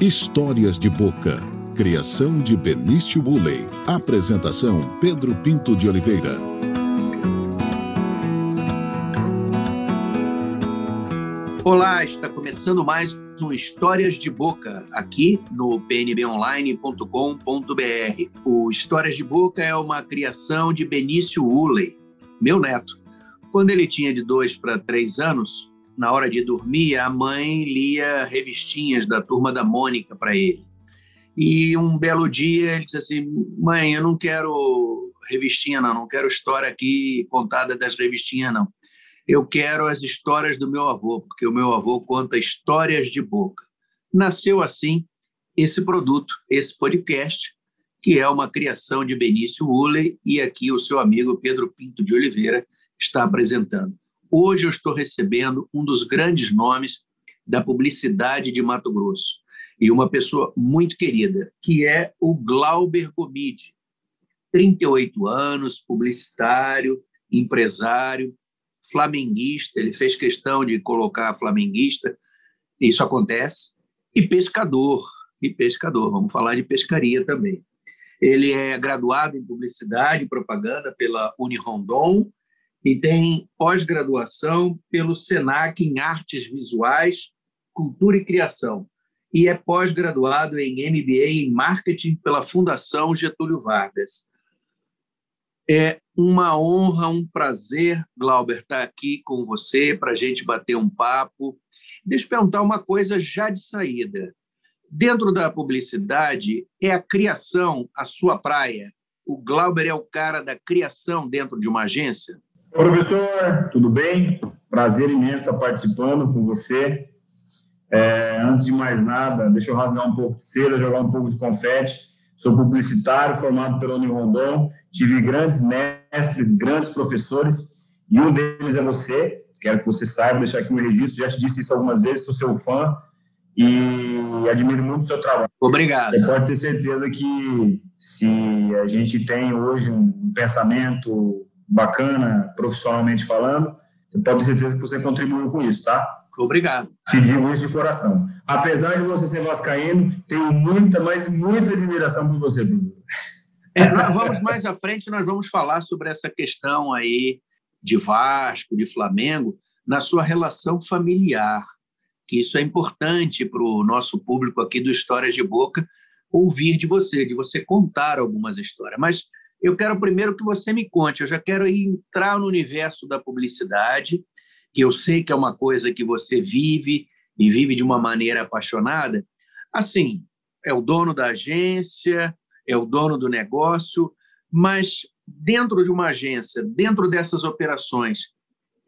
Histórias de Boca. Criação de Benício Bulley. Apresentação Pedro Pinto de Oliveira. Olá, está começando mais um Histórias de Boca, aqui no pnbonline.com.br. O Histórias de Boca é uma criação de Benício Uley, meu neto. Quando ele tinha de dois para três anos, na hora de dormir, a mãe lia revistinhas da turma da Mônica para ele. E um belo dia ele disse assim: Mãe, eu não quero revistinha, não, não quero história aqui contada das revistinhas, não. Eu quero as histórias do meu avô, porque o meu avô conta histórias de boca. Nasceu assim esse produto, esse podcast, que é uma criação de Benício Uller e aqui o seu amigo Pedro Pinto de Oliveira está apresentando. Hoje eu estou recebendo um dos grandes nomes da publicidade de Mato Grosso. E uma pessoa muito querida, que é o Glauber Gomide. 38 anos, publicitário, empresário, flamenguista, ele fez questão de colocar flamenguista, isso acontece, e pescador, e pescador, vamos falar de pescaria também. Ele é graduado em publicidade e propaganda pela Unirondon e tem pós-graduação pelo SENAC em Artes Visuais, Cultura e Criação. E é pós-graduado em MBA em Marketing pela Fundação Getúlio Vargas. É uma honra, um prazer, Glauber, estar aqui com você para a gente bater um papo. Deixa eu perguntar uma coisa já de saída. Dentro da publicidade, é a criação a sua praia? O Glauber é o cara da criação dentro de uma agência? Professor, tudo bem? Prazer imenso estar participando com você. É, antes de mais nada, deixa eu rasgar um pouco de cera, jogar um pouco de confete. Sou publicitário formado pela Unirondon, tive grandes mestres, grandes professores, e um deles é você. Quero que você saiba, deixar aqui no registro. Já te disse isso algumas vezes, sou seu fã e admiro muito o seu trabalho. Obrigado. Você pode ter certeza que se a gente tem hoje um pensamento bacana, profissionalmente falando, você pode ter certeza que você contribuiu com isso, tá? Obrigado. Te digo isso de coração. Apesar de você ser vascaíno, tenho muita, mas muita admiração por você, Bruno. É, nós vamos mais à frente, nós vamos falar sobre essa questão aí de Vasco, de Flamengo, na sua relação familiar, que isso é importante para o nosso público aqui do Histórias de Boca ouvir de você, de você contar algumas histórias. Mas eu quero primeiro que você me conte, eu já quero entrar no universo da publicidade, que eu sei que é uma coisa que você vive e vive de uma maneira apaixonada. Assim, é o dono da agência, é o dono do negócio, mas dentro de uma agência, dentro dessas operações,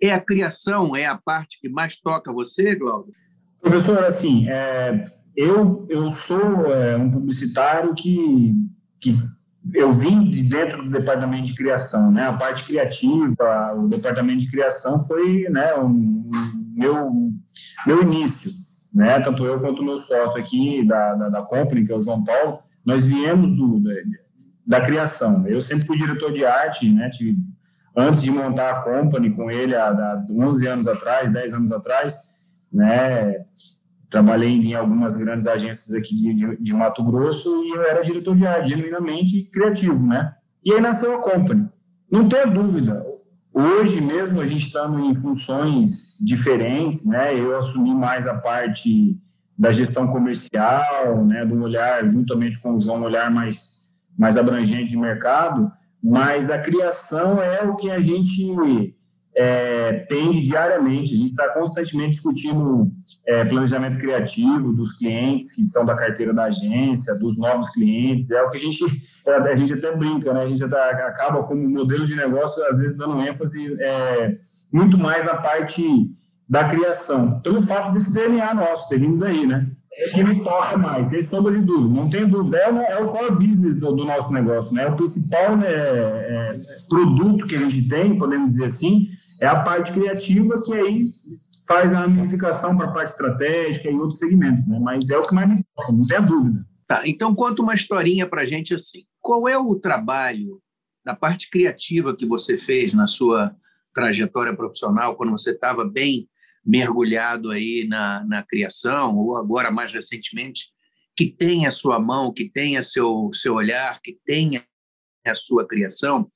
é a criação, é a parte que mais toca você, Glauber? Professor, assim, é, eu, eu sou é, um publicitário que, que eu vim de dentro do departamento de criação, né? A parte criativa, o departamento de criação foi, né, o meu meu início, né? Tanto eu quanto o meu sócio aqui da, da, da Company, que é o João Paulo, nós viemos do da, da criação. Eu sempre fui diretor de arte, né? Tive, antes de montar a Company com ele há, há 11 anos atrás, 10 anos atrás, né? Trabalhei em algumas grandes agências aqui de, de, de, Mato Grosso e eu era diretor de arte, genuinamente criativo, né? E aí nasceu a Company. Não tenha dúvida, hoje mesmo a gente está em funções diferentes, né? Eu assumi mais a parte da gestão comercial, né? Do olhar, juntamente com o João, um olhar mais, mais abrangente de mercado, mas a criação é o que a gente é, tende diariamente. A gente está constantemente discutindo é, planejamento criativo dos clientes que estão da carteira da agência, dos novos clientes. É o que a gente, é, a gente até brinca, né? A gente até acaba como modelo de negócio, às vezes, dando ênfase é, muito mais na parte da criação, pelo fato desse DNA nosso ter vindo daí, né? É que me toca mais, sem sombra de dúvida, não tem dúvida. É, é o core business do, do, nosso negócio, né? É o principal né, é, produto que a gente tem, podemos dizer assim, é a parte criativa que aí faz a ramificação para a parte estratégica e outros segmentos, né? Mas é o que mais me importa, não tem dúvida. Tá, então conta uma historinha para gente assim. Qual é o trabalho da parte criativa que você fez na sua trajetória profissional, quando você estava bem mergulhado aí na, na criação, ou agora mais recentemente que tenha sua mão, que tenha seu, seu olhar, que tenha a sua criação,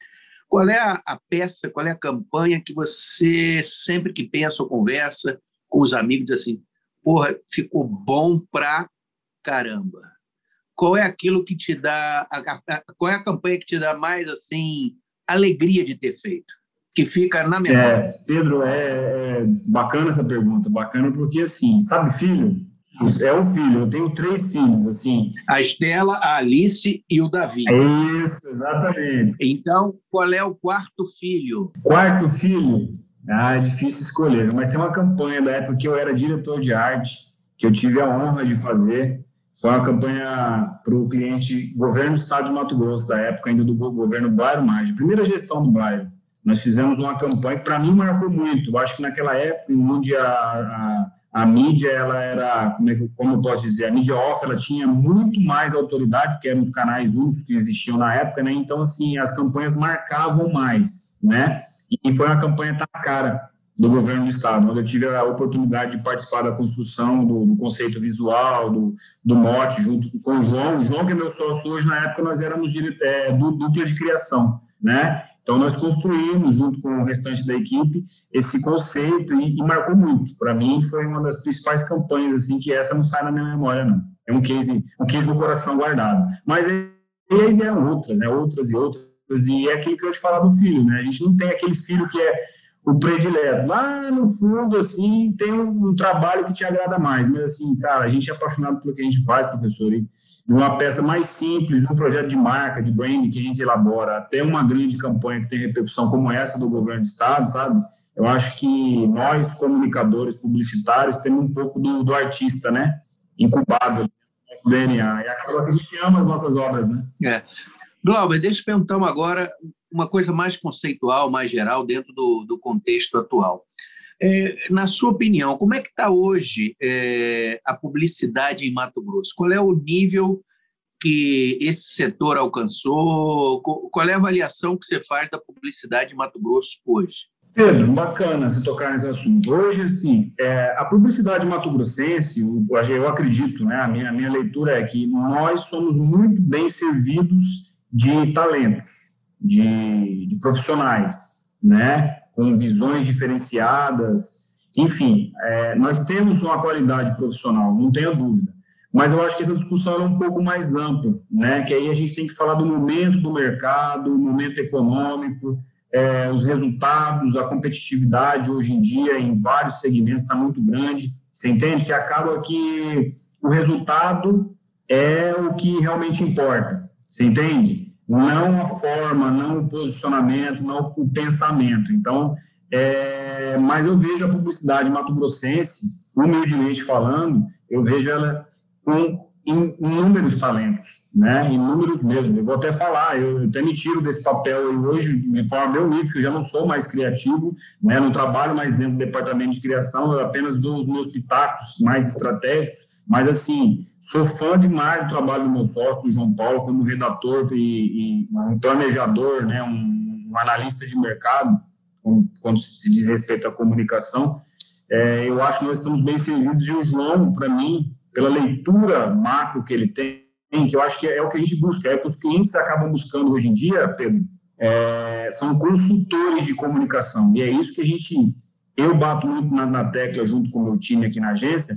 qual é a, a, peça, qual é a campanha que você, sempre que pensa ou conversa com os amigos, assim, porra, ficou bom pra caramba? Qual é aquilo que te dá, a, a, qual é a campanha que te dá mais, assim, alegria de ter feito? Que fica na memória? É, Pedro, é, é bacana essa pergunta, bacana porque, assim, sabe filho? É o filho, eu tenho três filhos, assim. A Estela, a Alice e o Davi. Isso, exatamente. Então, qual é o quarto filho? Quarto filho? Ah, é difícil escolher, mas tem uma campanha da época que eu era diretor de arte, que eu tive a honra de fazer. Foi uma campanha para o cliente governo do estado de Mato Grosso, da época ainda do governo Bairro Mágico, primeira gestão do bairro. Nós fizemos uma campanha que, para mim, marcou muito. Eu acho que naquela época, onde a, a a mídia ela era como, é, como eu posso dizer a mídia off ela tinha muito mais autoridade porque eram os canais únicos que existiam na época né? Então assim as campanhas marcavam mais né? E foi uma campanha tá cara do governo do estado. Onde eu tive a oportunidade de participar da construção do, do conceito visual do, do mote junto com o João. O João que é meu sócio hoje na época nós éramos é, dupla de criação né então, nós construímos, junto com o restante da equipe, esse conceito e, e marcou muito. Para mim, foi uma das principais campanhas, assim, que essa não sai na minha memória, não. É um case, um case no coração guardado. Mas aí, vieram outras, né? Outras e outras. E é aquilo que eu te falar do filho, né? A gente não tem aquele filho que é o predileto. Lá no fundo, assim, tem um, um, trabalho que te agrada mais. Mas, assim, cara, a gente é apaixonado pelo que a gente faz, professor. E uma peça mais simples, um projeto de marca, de branding que a gente elabora, até uma grande campanha que tem repercussão como essa do governo do Estado, sabe? Eu acho que nós, comunicadores publicitários, temos um pouco do, do artista, né? Incubado no DNA. E acaba que a gente ama as nossas obras, né? É. Glauber, deixa eu perguntar agora uma coisa mais conceitual, mais geral, dentro do, do contexto atual. É, na sua opinião, como é que está hoje é, a publicidade em Mato Grosso? Qual é o nível que esse setor alcançou? Qual é a avaliação que você faz da publicidade em Mato Grosso hoje? Pedro, bacana você tocar nesse assunto. Hoje, assim, é, a publicidade mato-grossense, eu acredito, né, a minha, a minha leitura é que nós somos muito bem servidos de talentos, de, de profissionais, né, com visões diferenciadas, enfim, é, nós temos uma qualidade profissional, não tenha dúvida. Mas eu acho que essa discussão é um pouco mais ampla, né? Que aí a gente tem que falar do momento do mercado, o momento econômico, é, os resultados, a competitividade hoje em dia em vários segmentos está muito grande. Você entende que acaba que o resultado é o que realmente importa. Você entende? Não a forma, não o posicionamento, não o pensamento. Então, é, mas eu vejo a publicidade mato-grossense, humildemente falando, eu vejo ela com inúmeros talentos, né? Inúmeros mesmo. Eu vou até falar, eu até me tiro desse papel hoje, me forma meu nível, que eu já não sou mais criativo, né? Não trabalho mais dentro do departamento de criação, eu apenas dou os meus pitacos mais estratégicos mas, assim, sou fã demais do trabalho do meu sócio, do João Paulo, como redator e, e um planejador, né, um, um analista de mercado, quando se diz respeito à comunicação. É, eu acho que nós estamos bem servidos e o João, para mim, pela leitura macro que ele tem, que eu acho que é o que a gente busca, é o que os clientes acabam buscando hoje em dia, Pedro, é, são consultores de comunicação. E é isso que a gente, eu bato muito na, na tecla junto com o meu time aqui na agência,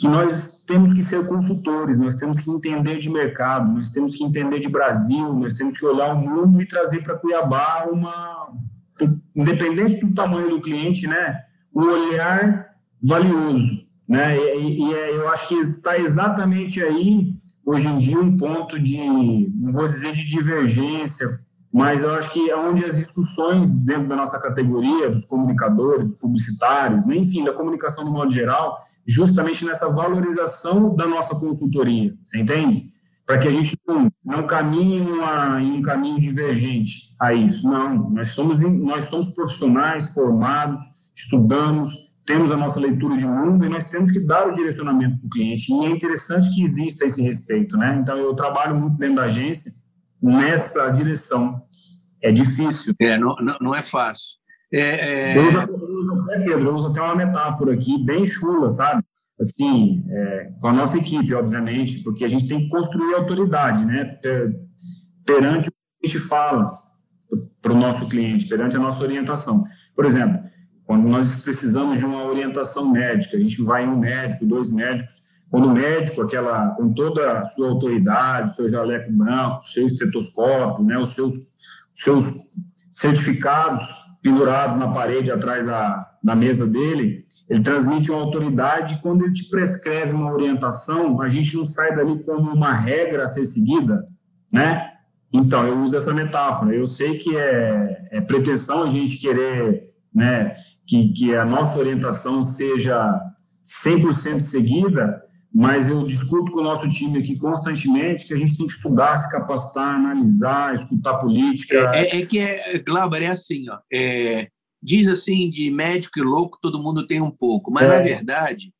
que nós temos que ser consultores, nós temos que entender de mercado, nós temos que entender de Brasil, nós temos que olhar o mundo e trazer para Cuiabá uma, independente do tamanho do cliente, né, um olhar valioso, né, e, e é, eu acho que está exatamente aí hoje em dia um ponto de, não vou dizer de divergência, mas eu acho que é onde as discussões dentro da nossa categoria, dos comunicadores, dos publicitários, né, enfim, da comunicação no modo geral, justamente nessa valorização da nossa consultoria, você entende? Para que a gente não, não caminhe em um caminho divergente a isso. Não, nós somos, nós somos profissionais formados, estudamos, temos a nossa leitura de mundo e nós temos que dar o direcionamento para o cliente. E é interessante que exista esse respeito, né? Então, eu trabalho muito dentro da agência nessa direção. É difícil. É, não, não é fácil. É, é... Eu, uso, Pedro, eu uso até uma metáfora aqui, bem chula, sabe? assim, é, com a nossa equipe, obviamente, porque a gente tem que construir autoridade, né, perante o que a gente fala para o nosso cliente, perante a nossa orientação. Por exemplo, quando nós precisamos de uma orientação médica, a gente vai em um médico, dois médicos, quando o médico, aquela, com toda a sua autoridade, seu jaleco branco, seu estetoscópio, né, os seus, seus certificados pendurados na parede atrás da, da mesa dele, ele transmite uma autoridade. Quando ele te prescreve uma orientação, a gente não sai dali como uma regra a ser seguida, né? Então, eu uso essa metáfora. Eu sei que é, é pretensão a gente querer né, que, que a nossa orientação seja 100% seguida, mas eu discuto com o nosso time aqui constantemente que a gente tem que estudar, se capacitar, analisar, escutar política. É, é, é que, é, Glauber, é assim, ó, é, diz assim, de médico e louco todo mundo tem um pouco, mas, é. na verdade,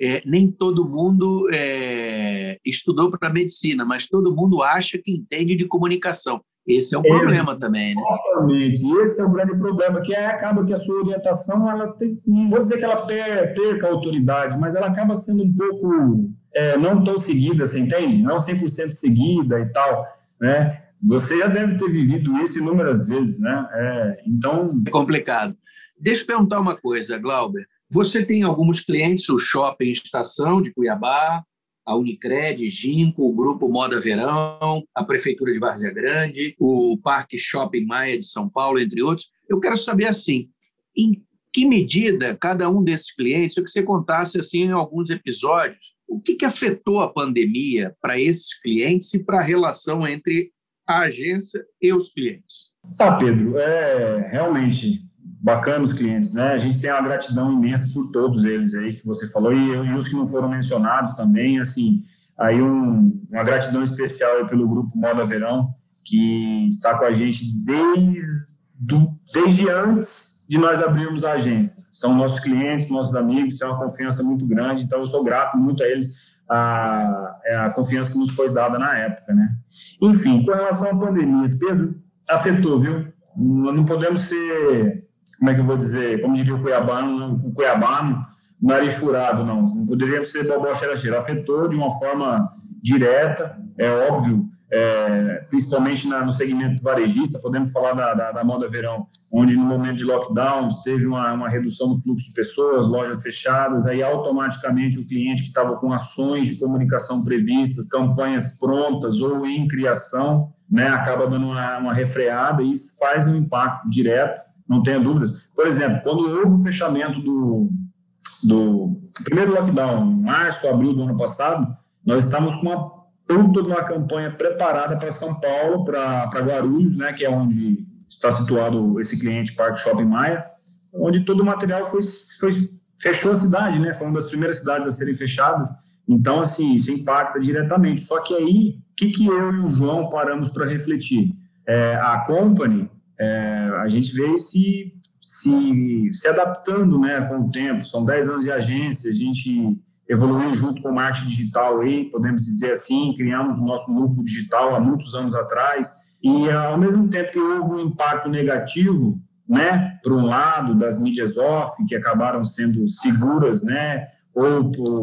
é, nem todo mundo é, estudou para medicina, mas todo mundo acha que entende de comunicação. Esse é um problema também, né? Exatamente. Esse é o grande problema, que é, acaba que a sua orientação, ela tem, não vou dizer que ela perca a autoridade, mas ela acaba sendo um pouco é, não tão seguida, você entende? Não 100% seguida e tal, né? Você já deve ter vivido isso inúmeras vezes, né? É, então... É complicado. Deixa eu perguntar uma coisa, Glauber. Você tem alguns clientes, o Shopping Estação de Cuiabá, a Unicred, Ginco, o Grupo Moda Verão, a Prefeitura de Várzea Grande, o Parque Shopping Maia de São Paulo, entre outros. Eu quero saber, assim, em que medida cada um desses clientes, eu que você contasse assim em alguns episódios, o que, que afetou a pandemia para esses clientes e para a relação entre a agência e os clientes? Tá, Pedro, é realmente bacana os clientes, né? A gente tem uma gratidão imensa por todos eles aí que você falou e, e os que não foram mencionados também, assim, aí um, uma gratidão especial pelo grupo Moda Verão que está com a gente desde, do, desde antes de nós abrirmos a agência. São nossos clientes, nossos amigos, têm uma confiança muito grande, então eu sou grato muito a eles a, é a confiança que nos foi dada na época, né? Enfim, com relação à pandemia, Pedro, afetou, viu? Não podemos ser como é que eu vou dizer, como diria o Cuiabano, o Cuiabano, nariz furado, não. Não poderia ser bobó cheira Afetou de uma forma direta, é óbvio, é, principalmente na, no segmento varejista, podemos falar da, da, da, moda verão, onde no momento de lockdowns teve uma, uma redução no fluxo de pessoas, lojas fechadas, aí automaticamente o cliente que estava com ações de comunicação previstas, campanhas prontas ou em criação, né, acaba dando uma, uma refreada e isso faz um impacto direto não tenha dúvidas. Por exemplo, quando houve o fechamento do, do primeiro lockdown, março, abril do ano passado, nós estávamos com uma puta de uma campanha preparada para São Paulo, para Guarulhos, né, que é onde está situado esse cliente Parque Shopping Maia, onde todo o material foi, foi fechou a cidade, né? Foi uma das primeiras cidades a serem fechadas. Então, assim, isso impacta diretamente. Só que aí, o que, que eu e o João paramos para refletir? É, a company é, a gente vê se, se, se adaptando né, com o tempo. São 10 anos de agência, a gente evoluiu junto com o marketing digital aí, podemos dizer assim, criamos o nosso núcleo digital há muitos anos atrás, e ao mesmo tempo que houve um impacto negativo, né, por um lado, das mídias off, que acabaram sendo seguras, né, ou, ou,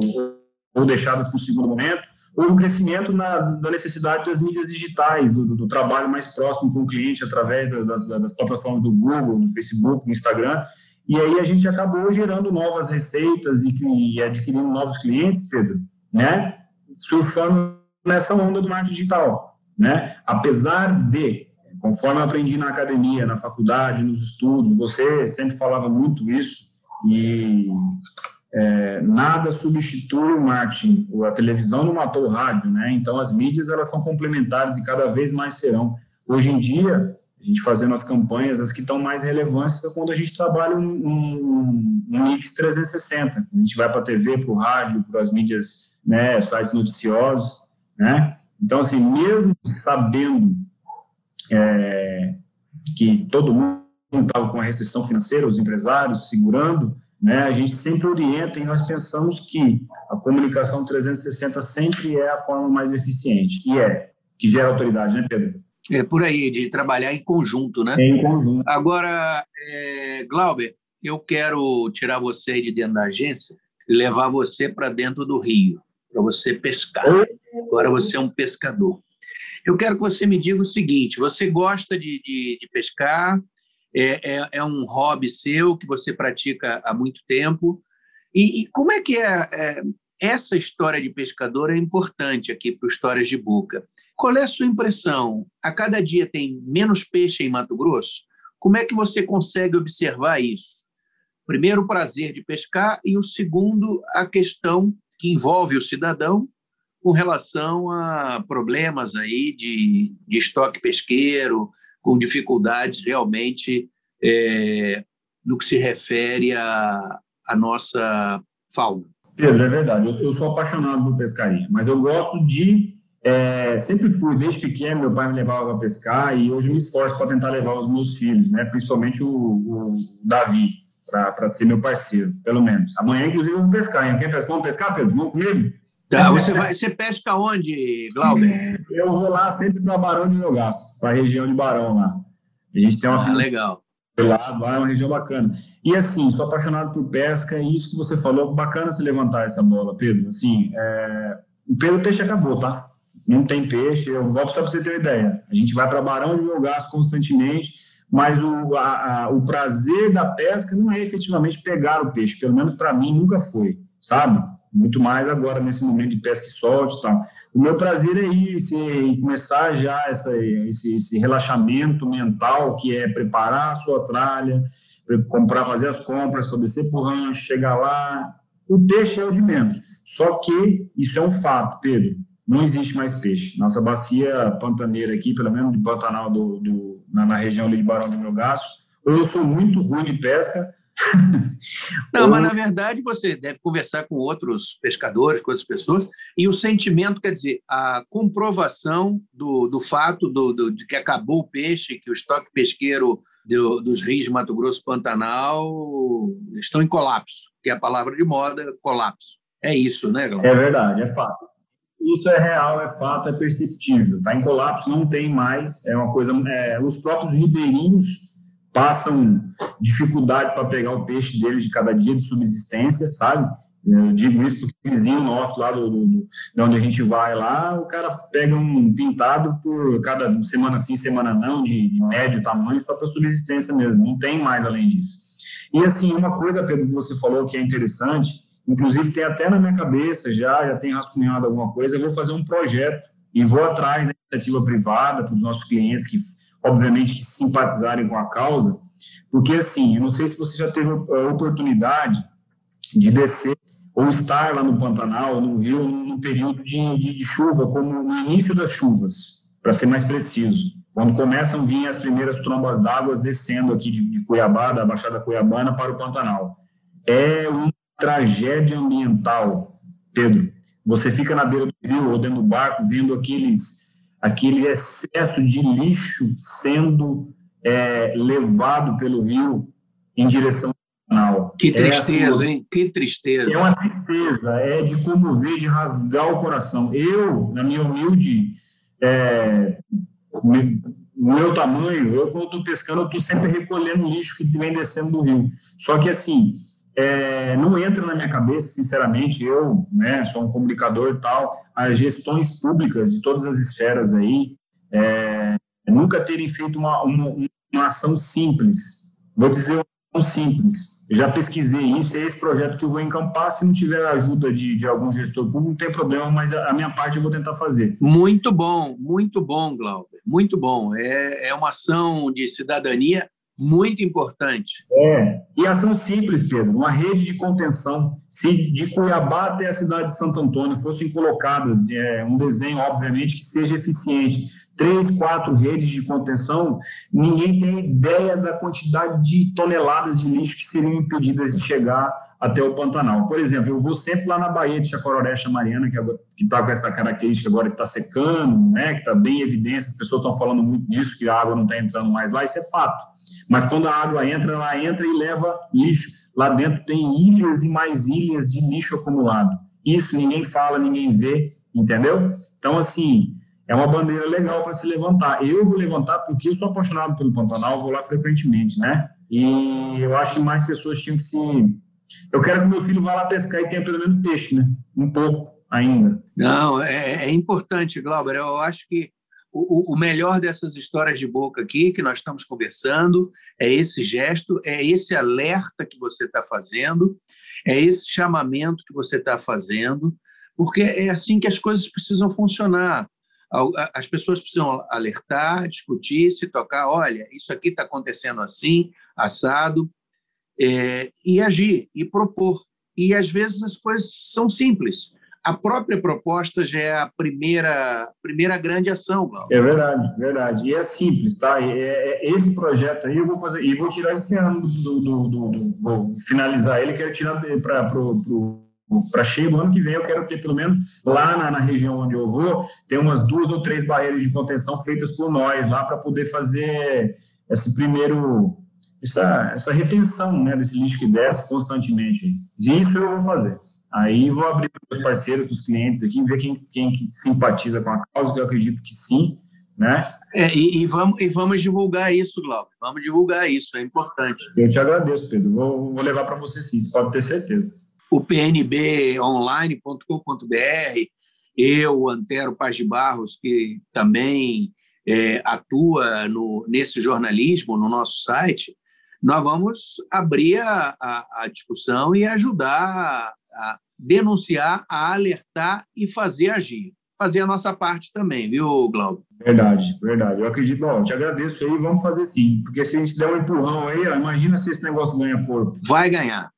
ou deixadas para o segundo momento, houve um crescimento na, da necessidade das mídias digitais, do, do, trabalho mais próximo com o cliente através das, das, plataformas do Google, do Facebook, do Instagram. E aí a gente acabou gerando novas receitas e, e adquirindo novos clientes, Pedro, né? Surfando nessa onda do marketing digital, né? Apesar de, conforme eu aprendi na academia, na faculdade, nos estudos, você sempre falava muito isso e é, nada substitui o marketing. A televisão não matou o rádio, né? Então as mídias elas são complementares e cada vez mais serão. Hoje em dia, a gente fazendo as campanhas, as que estão mais relevantes é quando a gente trabalha um, um, um mix 360. A gente vai para a TV, para o rádio, para as mídias, né, sites noticiosos, né? Então, assim, mesmo sabendo é, que todo mundo estava com a restrição financeira, os empresários segurando, né, a gente sempre orienta e nós pensamos que a comunicação 360 sempre é a forma mais eficiente, e é, que gera autoridade, né, Pedro? É por aí, de trabalhar em conjunto, né? Em conjunto. Agora, é, Glauber, eu quero tirar você de dentro da agência e levar você para dentro do rio, para você pescar. Agora você é um pescador. Eu quero que você me diga o seguinte: você gosta de, de, de pescar, é, é, é, um hobby seu que você pratica há muito tempo. E, e como é que é, é, essa história de pescador é importante aqui para Histórias de Boca? Qual é a sua impressão? A cada dia tem menos peixe em Mato Grosso? Como é que você consegue observar isso? Primeiro, o prazer de pescar, e o segundo, a questão que envolve o cidadão com relação a problemas aí de, de estoque pesqueiro, com dificuldades realmente é, no que se refere à nossa fauna. Pedro, é verdade. Eu, eu, sou apaixonado por pescaria, mas eu gosto de. É, sempre fui, desde pequeno, meu pai me levava para pescar e hoje me esforço para tentar levar os meus filhos, né? principalmente o, o Davi, para ser meu parceiro, pelo menos. Amanhã, inclusive, eu vou pescar. Hein? Quer pescar? Vamos pescar, Pedro? Vamos comigo? Tá, você, vai, você pesca onde, Glauber? Eu vou lá sempre para Barão de Melgaço, para a região de Barão lá. A gente tem uma. Ah, legal. Lado, lá é uma região bacana. E assim, sou apaixonado por pesca, e isso que você falou, bacana se levantar essa bola, Pedro. Assim, é... o Pedro Peixe acabou, tá? Não tem peixe, eu volto só para você ter uma ideia. A gente vai para Barão de Melgaço constantemente, mas o, a, a, o prazer da pesca não é efetivamente pegar o peixe, pelo menos para mim nunca foi, sabe? Muito mais agora nesse momento de pesca e solte e tal. O meu prazer é isso, e começar já essa, esse, esse relaxamento mental, que é preparar a sua tralha, comprar, fazer as compras para descer para o rancho, chegar lá. O peixe é o de menos. Só que isso é um fato, Pedro. Não existe mais peixe. Nossa bacia pantaneira aqui, pelo menos de Pantanal, do, do na, na, região ali de Barão do Melgaço, ou eu sou muito ruim de pesca, não, Ou... mas na verdade você deve conversar com outros pescadores, com outras pessoas, e o sentimento, quer dizer, a comprovação do, do fato do, do de que acabou o peixe, que o estoque pesqueiro do, dos rios de Mato Grosso Pantanal estão em colapso, que é a palavra de moda, colapso. É isso, né, Glauber? É verdade, é fato. Isso é real, é fato, é perceptível. Está em colapso, não tem mais. É uma coisa. É, os próprios ribeirinhos passam dificuldade para pegar o peixe deles de cada dia de subsistência, sabe? Eu digo isso porque o vizinho nosso lá do, do, do, de onde a gente vai lá, o cara pega um pintado por cada semana sim, semana não, de, de médio tamanho, só para subsistência mesmo, não tem mais além disso. E assim, uma coisa, Pedro, que você falou que é interessante, inclusive tem até na minha cabeça já, já tem rascunhado alguma coisa, eu vou fazer um projeto e vou atrás da iniciativa privada para os nossos clientes que obviamente, que simpatizarem com a causa, porque, assim, eu não sei se você já teve a oportunidade de descer ou estar lá no Pantanal, no Rio, no período de, de, de chuva, como no início das chuvas, para ser mais preciso, quando começam a vir as primeiras trombas d'água descendo aqui de, de Cuiabá, da Baixada Cuiabana, para o Pantanal. É uma tragédia ambiental, Pedro. Você fica na beira do rio ou dentro do barco vendo aqueles aquele excesso de lixo sendo é, levado pelo rio em direção ao canal. Que tristeza, é, hein? Que tristeza. É uma tristeza, é de comover, de rasgar o coração. Eu, na minha humilde, é, meu tamanho, eu quando estou pescando, eu estou sempre recolhendo o lixo que vem descendo do rio. Só que assim, é, não entra na minha cabeça, sinceramente, eu né, sou um comunicador e tal, as gestões públicas de todas as esferas aí é, nunca terem feito uma, uma, uma, ação simples. Vou dizer uma ação simples. Eu já pesquisei isso, é esse projeto que eu vou encampar. Se não tiver ajuda de, de algum gestor público, não tem problema, mas a, a minha parte eu vou tentar fazer. Muito bom, muito bom, Glauber, muito bom. É, é uma ação de cidadania muito importante. É, e ação simples, Pedro, uma rede de contenção. Se de Cuiabá até a cidade de Santo Antônio fossem colocadas é, um desenho, obviamente, que seja eficiente, três, quatro redes de contenção, ninguém tem ideia da quantidade de toneladas de lixo que seriam impedidas de chegar até o Pantanal. Por exemplo, eu vou sempre lá na Baía de Chacororé, Mariana, que está com essa característica agora que está secando, né, que está bem em evidência, as pessoas estão falando muito disso, que a água não está entrando mais lá, isso é fato. Mas quando a água entra, ela entra e leva lixo. Lá dentro tem ilhas e mais ilhas de lixo acumulado. Isso ninguém fala, ninguém vê, entendeu? Então, assim, é uma bandeira legal para se levantar. Eu vou levantar porque eu sou apaixonado pelo Pantanal, vou lá frequentemente, né? E eu acho que mais pessoas tinham que se eu quero que meu filho vá lá pescar e tenha pelo menos peixe, né? Um pouco ainda. Não, é, é importante, Glauber. Eu acho que o, o, melhor dessas histórias de boca aqui que nós estamos conversando é esse gesto, é esse alerta que você está fazendo, é esse chamamento que você está fazendo, porque é assim que as coisas precisam funcionar. As pessoas precisam alertar, discutir, se tocar. Olha, isso aqui está acontecendo assim, assado, é, e agir, e propor. E às vezes as coisas são simples. A própria proposta já é a primeira, primeira grande ação, É verdade, verdade. E é simples, tá? É, é, esse projeto aí eu vou fazer, e vou tirar esse ano do, do, do, do vou finalizar ele, quero tirar para para cheio do ano que vem eu quero ter pelo menos lá na, na, região onde eu vou ter umas duas ou três barreiras de contenção feitas por nós lá para poder fazer esse primeiro essa, essa retenção né, desse lixo que desce constantemente. E isso eu vou fazer. Aí vou abrir para os parceiros, para os clientes aqui, ver quem, quem que simpatiza com a causa, que eu acredito que sim, né? É, e, e, vamos, e vamos divulgar isso, Glauco. Vamos divulgar isso, é importante. Eu te agradeço, Pedro. Vou, vou levar para você sim, você pode ter certeza. O pnbonline.com.br, eu, Antero Paz de Barros, que também é, atua no, nesse jornalismo no nosso site, nós vamos abrir a, a, a discussão e ajudar a denunciar, a alertar e fazer agir. Fazer a nossa parte também, viu, Glauber? Verdade, verdade. Eu acredito, bom, te agradeço aí, vamos fazer sim. Porque se a gente der um empurrão aí, ó, imagina se esse negócio ganha corpo. Vai ganhar.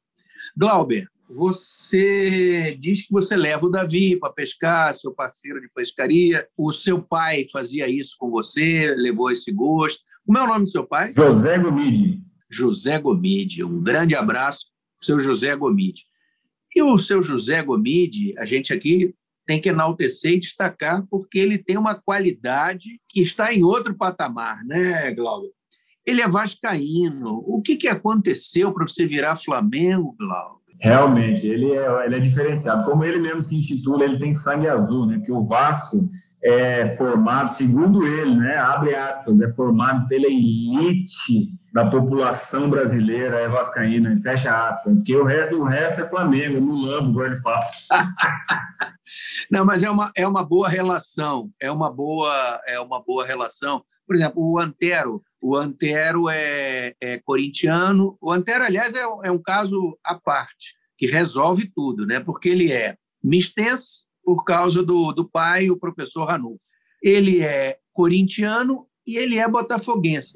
Glauber, você diz que você leva o Davi para pescar, seu parceiro de pescaria. O seu pai fazia isso com você, levou esse gosto. Como é o nome do seu pai? José Gomide. José Gomide. Um grande abraço seu José Gomide. E o seu José Gomide, a gente aqui tem que enaltecer e destacar, porque ele tem uma qualidade que está em outro patamar, né, Glauber? Ele é vascaíno. O que, que aconteceu para você virar Flamengo, Glauber? Realmente, ele é, ele é diferenciado. Como ele mesmo se intitula, ele tem sangue azul, né? Porque o Vasco é formado, segundo ele, né? Abre aspas, é formado pela elite da população brasileira, é vascaína, fecha aspas. Porque o resto, o resto é Flamengo, no lambo, igual ele fala. Não, mas é uma, é uma boa relação, é uma boa, é uma boa relação. Por exemplo, o Antero, o Antero é, é corintiano. O Antero, aliás, é, é, um caso à parte, que resolve tudo, né? porque ele é mistense por causa do, do pai, o professor Ranulfo. Ele é corintiano e ele é botafoguense.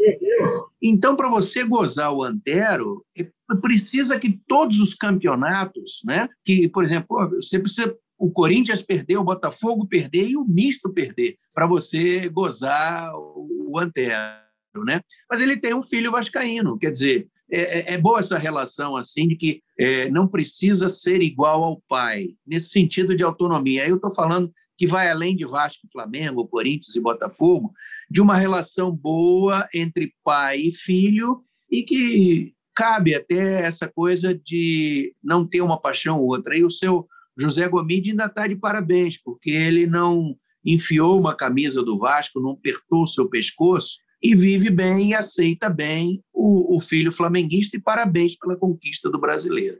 Então, para você gozar o Antero, é, precisa que todos os campeonatos, né? que, por exemplo, você precisa o Corinthians perder, o Botafogo perder e o misto perder, para você gozar o Antero. Né? Mas ele tem um filho vascaíno, quer dizer, é, é, é boa essa relação assim de que é, não precisa ser igual ao pai, nesse sentido de autonomia. Aí eu estou falando que vai além de Vasco, Flamengo, Corinthians e Botafogo, de uma relação boa entre pai e filho e que cabe até essa coisa de não ter uma paixão ou outra. E o seu José Gomide ainda está de parabéns, porque ele não enfiou uma camisa do Vasco, não apertou o seu pescoço e vive bem e aceita bem o, o, filho flamenguista e parabéns pela conquista do brasileiro.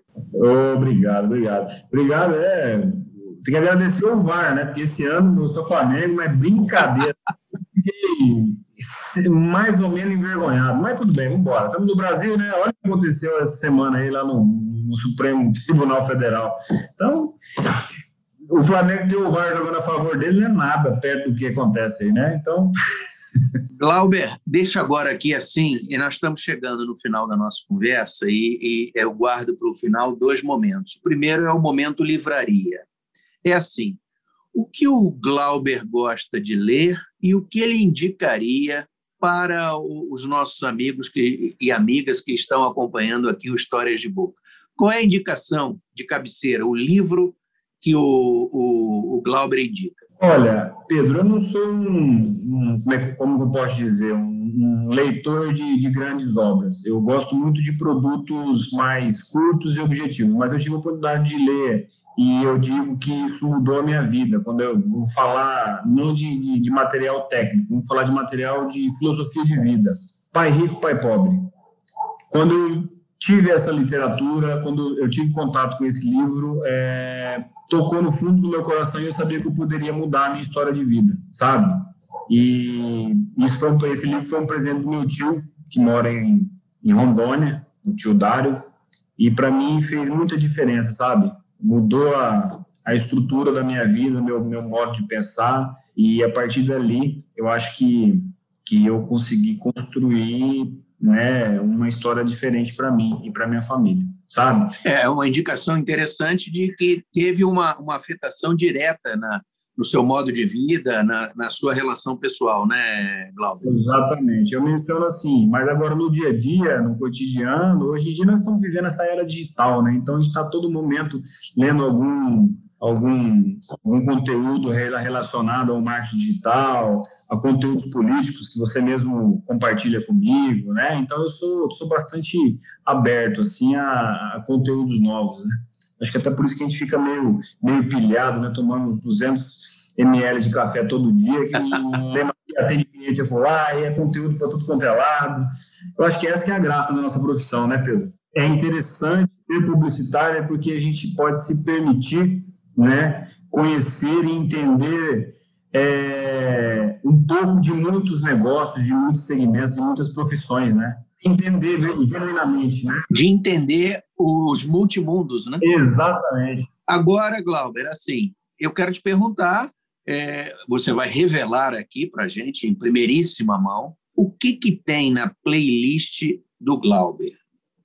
Obrigado, obrigado. Obrigado, é. Tem que agradecer o VAR, né? Porque esse ano eu sou Flamengo, mas brincadeira. Fiquei mais ou menos envergonhado, mas tudo bem, vamos embora. Estamos no Brasil, né? Olha o que aconteceu essa semana aí lá no, no Supremo Tribunal Federal. Então, o Flamengo tem o VAR jogando a favor dele, não é nada perto do que acontece aí, né? Então. Glauber, deixa agora aqui assim, e nós estamos chegando no final da nossa conversa, e, e eu guardo para o final dois momentos. O primeiro é o momento livraria. É assim: o que o Glauber gosta de ler e o que ele indicaria para os nossos amigos que, e amigas que estão acompanhando aqui o Histórias de Boca. Qual é a indicação de cabeceira, o livro que o, o, o Glauber indica? Olha, Pedro, eu não sou um, um como, é, eu posso dizer, um, um leitor de, de, grandes obras. Eu gosto muito de produtos mais curtos e objetivos, mas eu tive a oportunidade de ler e eu digo que isso mudou a minha vida. Quando eu vou falar não de, de, de material técnico, vou falar de material de filosofia de vida. Pai rico, pai pobre. Quando eu tive essa literatura, quando eu tive contato com esse livro, é, tocou no fundo do meu coração e eu sabia que eu poderia mudar a minha história de vida, sabe? E isso foi esse livro foi um presente do meu tio, que mora em, em Rondônia, o tio Dário, e para mim fez muita diferença, sabe? Mudou a, a estrutura da minha vida, meu, meu modo de pensar, e a partir dali eu acho que, que eu consegui construir né, uma história diferente para mim e para minha família, sabe? É uma indicação interessante de que teve uma, uma afetação direta na, no seu modo de vida, na, na sua relação pessoal, né, Glauber? Exatamente. Eu menciono assim, mas agora no dia a dia, no cotidiano, hoje em dia nós estamos vivendo essa era digital, né? Então a gente está todo momento lendo algum algum, algum conteúdo relacionado ao marketing digital, a conteúdos políticos que você mesmo compartilha comigo, né? Então eu sou, sou bastante aberto assim a, a conteúdos novos, né? Acho que até por isso que a gente fica meio meio pilhado, né? Tomando uns 200 ml de café todo dia, que lembra que atende cliente lá, e é conteúdo para tudo quanto é lado. Eu acho que essa que é a graça da nossa profissão, né, Pedro? É interessante ser publicitário porque a gente pode se permitir né, conhecer e entender é, um pouco de muitos negócios, de muitos segmentos, de muitas profissões, né? Entender genuinamente, né? De entender os multimundos, né? Exatamente. Agora, Glauber, assim, eu quero te perguntar, é, você vai revelar aqui para gente, em primeiríssima mão, o que, que tem na playlist do Glauber?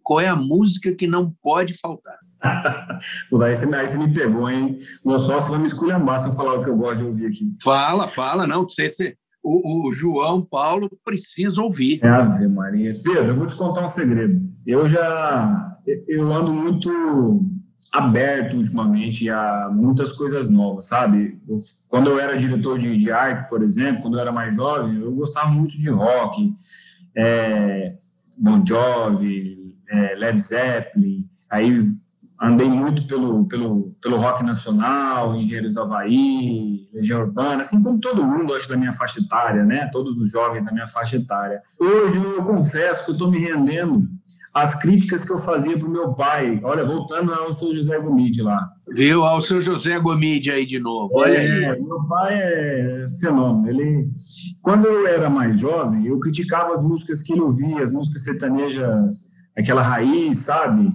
Qual é a música que não pode faltar? aí, você, aí você me pegou, hein? Meu sócio vai me esculhambar se eu falar o que eu gosto de ouvir aqui. Fala, fala, não. Você, você, o, o João Paulo precisa ouvir. É, Ave Maria. Pedro, eu vou te contar um segredo. Eu já eu ando muito aberto ultimamente a muitas coisas novas, sabe? Eu, quando eu era diretor de, de, arte, por exemplo, quando eu era mais jovem, eu gostava muito de rock, é, Bon Jovi, é, Led Zeppelin, aí andei muito pelo, pelo, pelo rock nacional, Engenheiros do Havaí, Legião Urbana, assim como todo mundo, acho, da minha faixa etária, né? Todos os jovens da minha faixa etária. Hoje eu confesso que eu estou me rendendo às críticas que eu fazia para o meu pai. Olha, voltando ao seu José Gomide lá. Viu? Ao seu José Gomide aí de novo. Olha é, aí. Meu pai é fenômeno. Ele, quando eu era mais jovem, eu criticava as músicas que ele ouvia, as músicas sertanejas, aquela raiz, sabe?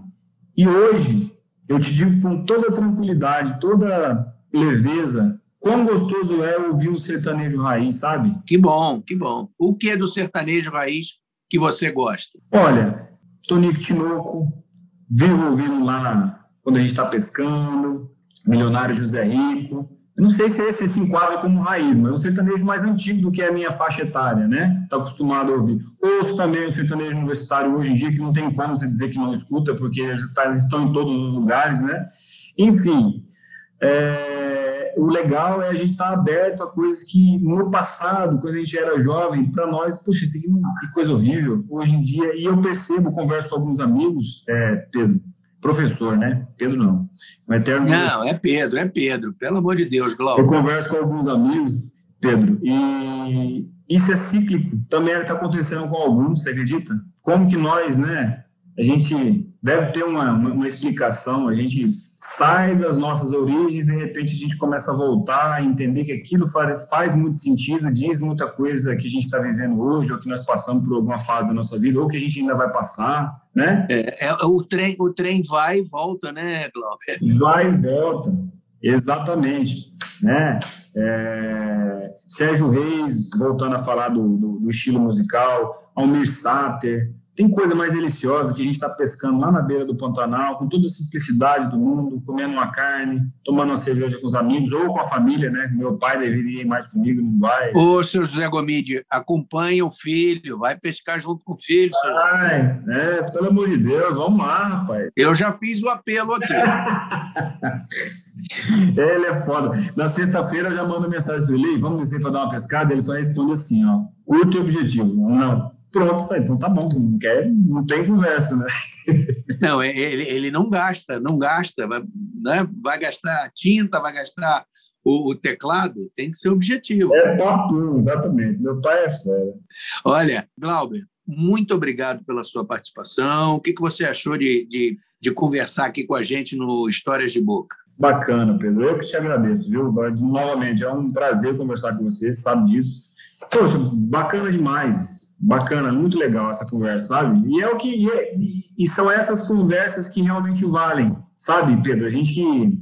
E hoje, eu te digo com toda tranquilidade, toda leveza, quão gostoso é ouvir um sertanejo raiz, sabe? Que bom, que bom. O que é do sertanejo raiz que você gosta? Olha, Tonico Tinoco, vivo ouvindo lá quando a gente está pescando, Milionário José Rico, eu não sei se esse se enquadra como raiz, mas é um sertanejo mais antigo do que a minha faixa etária, né? Está acostumado a ouvir. Ouço também o sertanejo universitário hoje em dia, que não tem como você dizer que não escuta, porque eles tá, estão em todos os lugares, né? Enfim, é, o legal é a gente estar tá aberto a coisas que no passado, quando a gente era jovem, para nós, puxa, isso aqui não, que coisa horrível. Hoje em dia, e eu percebo, converso com alguns amigos, é, Pedro, professor, né? Pedro não. O eterno não, é Pedro, é Pedro. Pelo amor de Deus, Glauco. Eu converso com alguns amigos, Pedro, e isso é cíclico. Também está acontecendo com alguns, você acredita? Como que nós, né? A gente deve ter uma, uma, explicação, a gente sai das nossas origens, de repente a gente começa a voltar a entender que aquilo faz, faz muito sentido, diz muita coisa que a gente está vivendo hoje, ou que nós passamos por alguma fase da nossa vida, ou que a gente ainda vai passar, né? É, é o, trem, o trem vai e volta, né, Glauber? Vai e volta, exatamente, né? É, Sérgio Reis, voltando a falar do, do, do estilo musical, Almir Sater, tem coisa mais deliciosa que a gente está pescando lá na beira do Pantanal, com toda a simplicidade do mundo, comendo uma carne, tomando uma cerveja com os amigos ou com a família, né? Meu pai deveria ir mais comigo, não vai. Ô, seu José Gomide, acompanha o filho, vai pescar junto com o filho. Seu Ai, é, pelo amor de Deus, vamos lá, rapaz. Eu já fiz o apelo aqui. ele é foda. Na sexta-feira eu já mando mensagem para ele, vamos descer para dar uma pescada, ele só responde assim, ó, curto e objetivo, não. Pronto, então tá bom, não, quer, não tem conversa, né? Não, ele, ele não gasta, não gasta, vai, né? vai gastar tinta, vai gastar o, o, teclado, tem que ser objetivo. É papo, exatamente. Meu pai é fera. Olha, Glauber, muito obrigado pela sua participação. O que, que você achou de, de, de conversar aqui com a gente no Histórias de Boca? Bacana, Pedro. Eu que te agradeço, viu? Novamente, é um prazer conversar com você, sabe disso. Poxa, bacana demais. Bacana, muito legal essa conversa, sabe? E é o que e, é, e são essas conversas que realmente valem, sabe, Pedro? A gente que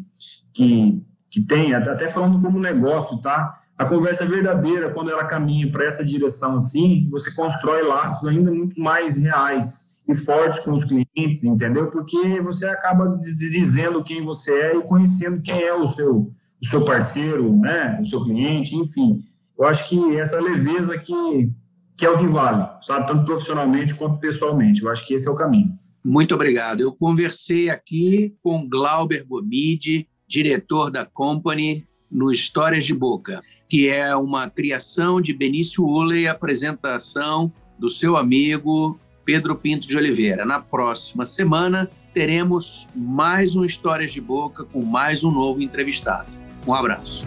que, que tem, até falando como negócio, tá? A conversa verdadeira, quando ela caminha para essa direção assim, você constrói laços ainda muito mais reais e fortes com os clientes, entendeu? Porque você acaba dizendo quem você é e conhecendo quem é o seu, o seu parceiro, né? O seu cliente, enfim. Eu acho que essa leveza que, que é o que vale, sabe? Tanto profissionalmente quanto pessoalmente. Eu acho que esse é o caminho. Muito obrigado. Eu conversei aqui com Glauber Gomide, diretor da Company no Histórias de Boca que é uma criação de Benício Uley, apresentação do seu amigo Pedro Pinto de Oliveira. Na próxima semana teremos mais um Histórias de Boca com mais um novo entrevistado. Um abraço.